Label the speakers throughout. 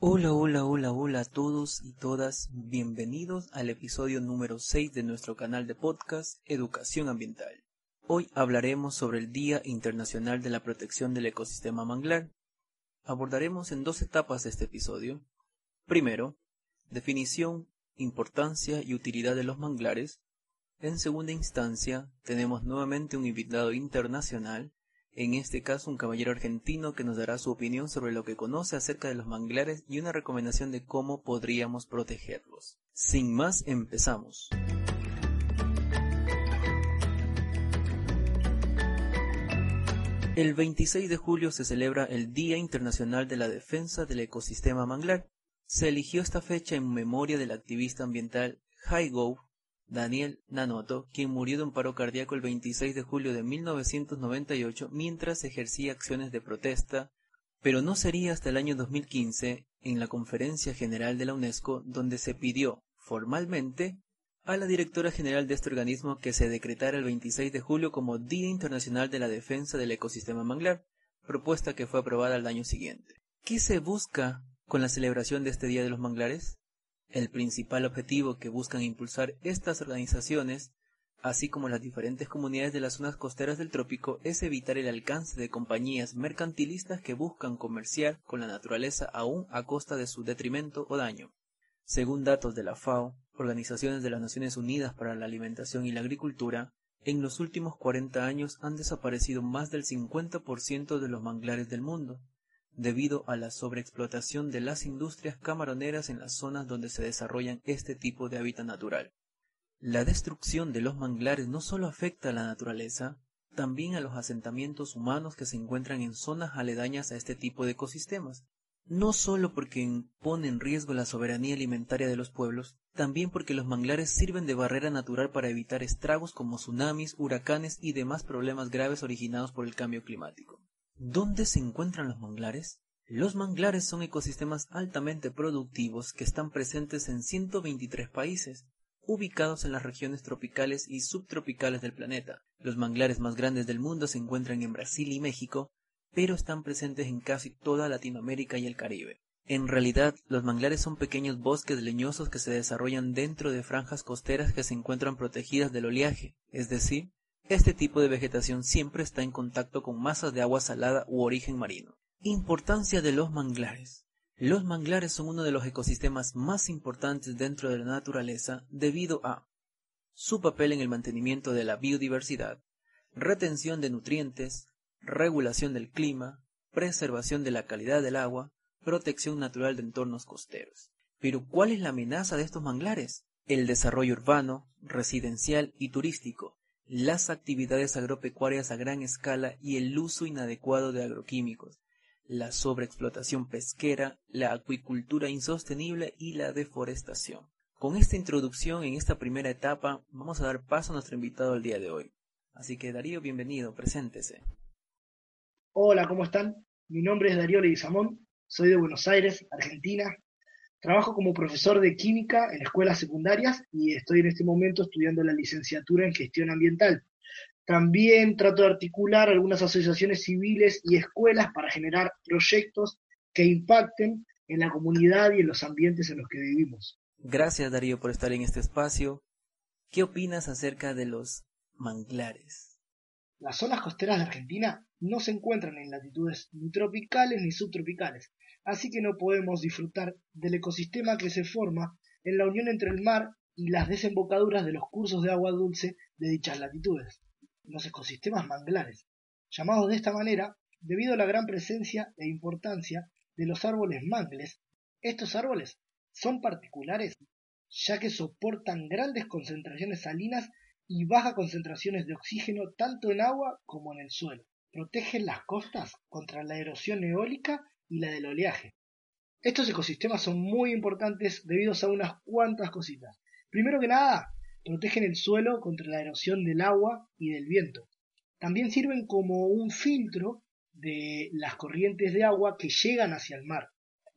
Speaker 1: Hola, hola, hola, hola a todos y todas. Bienvenidos al episodio número 6 de nuestro canal de podcast Educación Ambiental. Hoy hablaremos sobre el Día Internacional de la Protección del Ecosistema Manglar. Abordaremos en dos etapas este episodio. Primero, definición, importancia y utilidad de los manglares. En segunda instancia, tenemos nuevamente un invitado internacional en este caso un caballero argentino que nos dará su opinión sobre lo que conoce acerca de los manglares y una recomendación de cómo podríamos protegerlos. Sin más, empezamos. El 26 de julio se celebra el Día Internacional de la Defensa del Ecosistema Manglar. Se eligió esta fecha en memoria del activista ambiental Haigo Daniel Nanoto, quien murió de un paro cardíaco el 26 de julio de 1998 mientras ejercía acciones de protesta, pero no sería hasta el año 2015, en la Conferencia General de la UNESCO, donde se pidió, formalmente, a la directora general de este organismo que se decretara el 26 de julio como Día Internacional de la Defensa del Ecosistema Manglar, propuesta que fue aprobada al año siguiente. ¿Qué se busca con la celebración de este Día de los Manglares? El principal objetivo que buscan impulsar estas organizaciones, así como las diferentes comunidades de las zonas costeras del trópico, es evitar el alcance de compañías mercantilistas que buscan comerciar con la naturaleza aún a costa de su detrimento o daño. Según datos de la FAO, Organizaciones de las Naciones Unidas para la Alimentación y la Agricultura, en los últimos 40 años han desaparecido más del 50% de los manglares del mundo, debido a la sobreexplotación de las industrias camaroneras en las zonas donde se desarrollan este tipo de hábitat natural. La destrucción de los manglares no solo afecta a la naturaleza, también a los asentamientos humanos que se encuentran en zonas aledañas a este tipo de ecosistemas, no solo porque pone en riesgo la soberanía alimentaria de los pueblos, también porque los manglares sirven de barrera natural para evitar estragos como tsunamis, huracanes y demás problemas graves originados por el cambio climático. ¿Dónde se encuentran los manglares? Los manglares son ecosistemas altamente productivos que están presentes en 123 países, ubicados en las regiones tropicales y subtropicales del planeta. Los manglares más grandes del mundo se encuentran en Brasil y México, pero están presentes en casi toda Latinoamérica y el Caribe. En realidad, los manglares son pequeños bosques leñosos que se desarrollan dentro de franjas costeras que se encuentran protegidas del oleaje, es decir, este tipo de vegetación siempre está en contacto con masas de agua salada u origen marino. Importancia de los manglares. Los manglares son uno de los ecosistemas más importantes dentro de la naturaleza debido a su papel en el mantenimiento de la biodiversidad, retención de nutrientes, regulación del clima, preservación de la calidad del agua, protección natural de entornos costeros. Pero ¿cuál es la amenaza de estos manglares? El desarrollo urbano, residencial y turístico, las actividades agropecuarias a gran escala y el uso inadecuado de agroquímicos, la sobreexplotación pesquera, la acuicultura insostenible y la deforestación. Con esta introducción en esta primera etapa vamos a dar paso a nuestro invitado el día de hoy. Así que Darío, bienvenido, preséntese.
Speaker 2: Hola, ¿cómo están? Mi nombre es Darío Leguizamón, soy de Buenos Aires, Argentina, Trabajo como profesor de química en escuelas secundarias y estoy en este momento estudiando la licenciatura en gestión ambiental. También trato de articular algunas asociaciones civiles y escuelas para generar proyectos que impacten en la comunidad y en los ambientes en los que vivimos.
Speaker 1: Gracias Darío por estar en este espacio. ¿Qué opinas acerca de los manglares?
Speaker 2: Las zonas costeras de Argentina no se encuentran en latitudes ni tropicales ni subtropicales, así que no podemos disfrutar del ecosistema que se forma en la unión entre el mar y las desembocaduras de los cursos de agua dulce de dichas latitudes, los ecosistemas manglares, llamados de esta manera debido a la gran presencia e importancia de los árboles mangles. Estos árboles son particulares ya que soportan grandes concentraciones salinas y bajas concentraciones de oxígeno tanto en agua como en el suelo. Protegen las costas contra la erosión eólica y la del oleaje. Estos ecosistemas son muy importantes debido a unas cuantas cositas. Primero que nada, protegen el suelo contra la erosión del agua y del viento. También sirven como un filtro de las corrientes de agua que llegan hacia el mar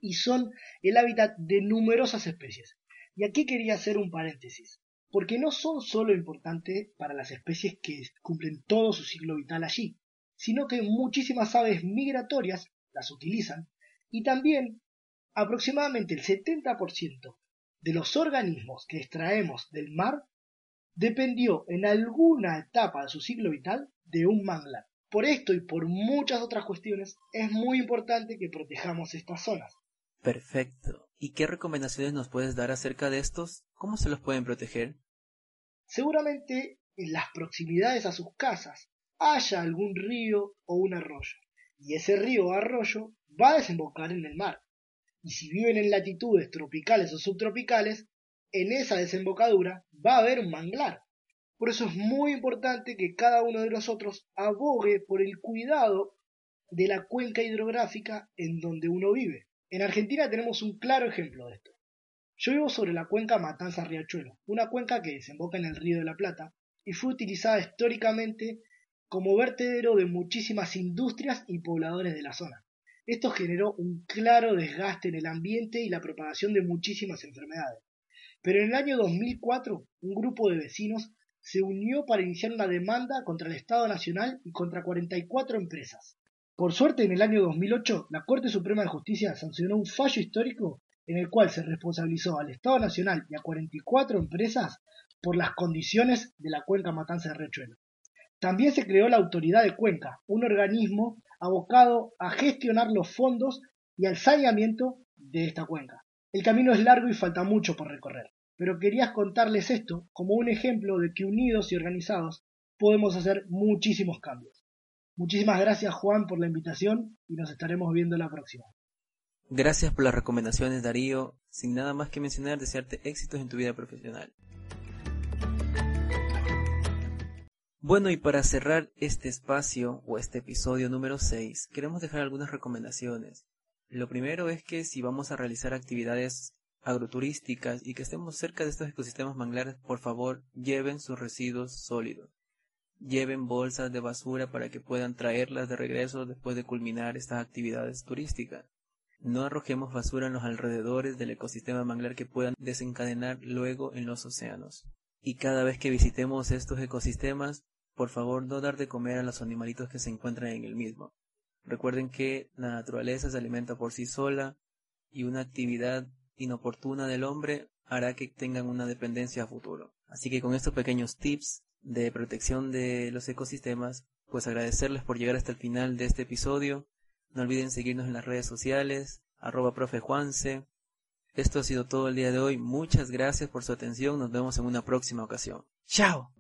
Speaker 2: y son el hábitat de numerosas especies. Y aquí quería hacer un paréntesis, porque no son solo importantes para las especies que cumplen todo su ciclo vital allí, sino que muchísimas aves migratorias las utilizan y también Aproximadamente el 70% de los organismos que extraemos del mar dependió en alguna etapa de su ciclo vital de un manglar. Por esto y por muchas otras cuestiones es muy importante que protejamos estas zonas.
Speaker 1: Perfecto. ¿Y qué recomendaciones nos puedes dar acerca de estos? ¿Cómo se los pueden proteger?
Speaker 2: Seguramente en las proximidades a sus casas haya algún río o un arroyo, y ese río o arroyo va a desembocar en el mar. Y si viven en latitudes tropicales o subtropicales, en esa desembocadura va a haber un manglar. Por eso es muy importante que cada uno de nosotros abogue por el cuidado de la cuenca hidrográfica en donde uno vive. En Argentina tenemos un claro ejemplo de esto. Yo vivo sobre la cuenca Matanza-Riachuelo, una cuenca que desemboca en el Río de la Plata y fue utilizada históricamente como vertedero de muchísimas industrias y pobladores de la zona. Esto generó un claro desgaste en el ambiente y la propagación de muchísimas enfermedades. Pero en el año 2004, un grupo de vecinos se unió para iniciar una demanda contra el Estado Nacional y contra 44 empresas. Por suerte, en el año 2008, la Corte Suprema de Justicia sancionó un fallo histórico en el cual se responsabilizó al Estado Nacional y a 44 empresas por las condiciones de la cuenca Matanza de Rechuelo. También se creó la Autoridad de Cuenca, un organismo abocado a gestionar los fondos y al saneamiento de esta cuenca. El camino es largo y falta mucho por recorrer, pero quería contarles esto como un ejemplo de que unidos y organizados podemos hacer muchísimos cambios. Muchísimas gracias Juan por la invitación y nos estaremos viendo la próxima.
Speaker 1: Gracias por las recomendaciones Darío. Sin nada más que mencionar, desearte éxitos en tu vida profesional. Bueno, y para cerrar este espacio o este episodio número 6, queremos dejar algunas recomendaciones. Lo primero es que si vamos a realizar actividades agroturísticas y que estemos cerca de estos ecosistemas manglares, por favor lleven sus residuos sólidos. Lleven bolsas de basura para que puedan traerlas de regreso después de culminar estas actividades turísticas. No arrojemos basura en los alrededores del ecosistema manglar que puedan desencadenar luego en los océanos. Y cada vez que visitemos estos ecosistemas, por favor no dar de comer a los animalitos que se encuentran en el mismo. Recuerden que la naturaleza se alimenta por sí sola y una actividad inoportuna del hombre hará que tengan una dependencia a futuro. Así que con estos pequeños tips de protección de los ecosistemas, pues agradecerles por llegar hasta el final de este episodio. No olviden seguirnos en las redes sociales, arroba profe. Esto ha sido todo el día de hoy. Muchas gracias por su atención. Nos vemos en una próxima ocasión. ¡Chao!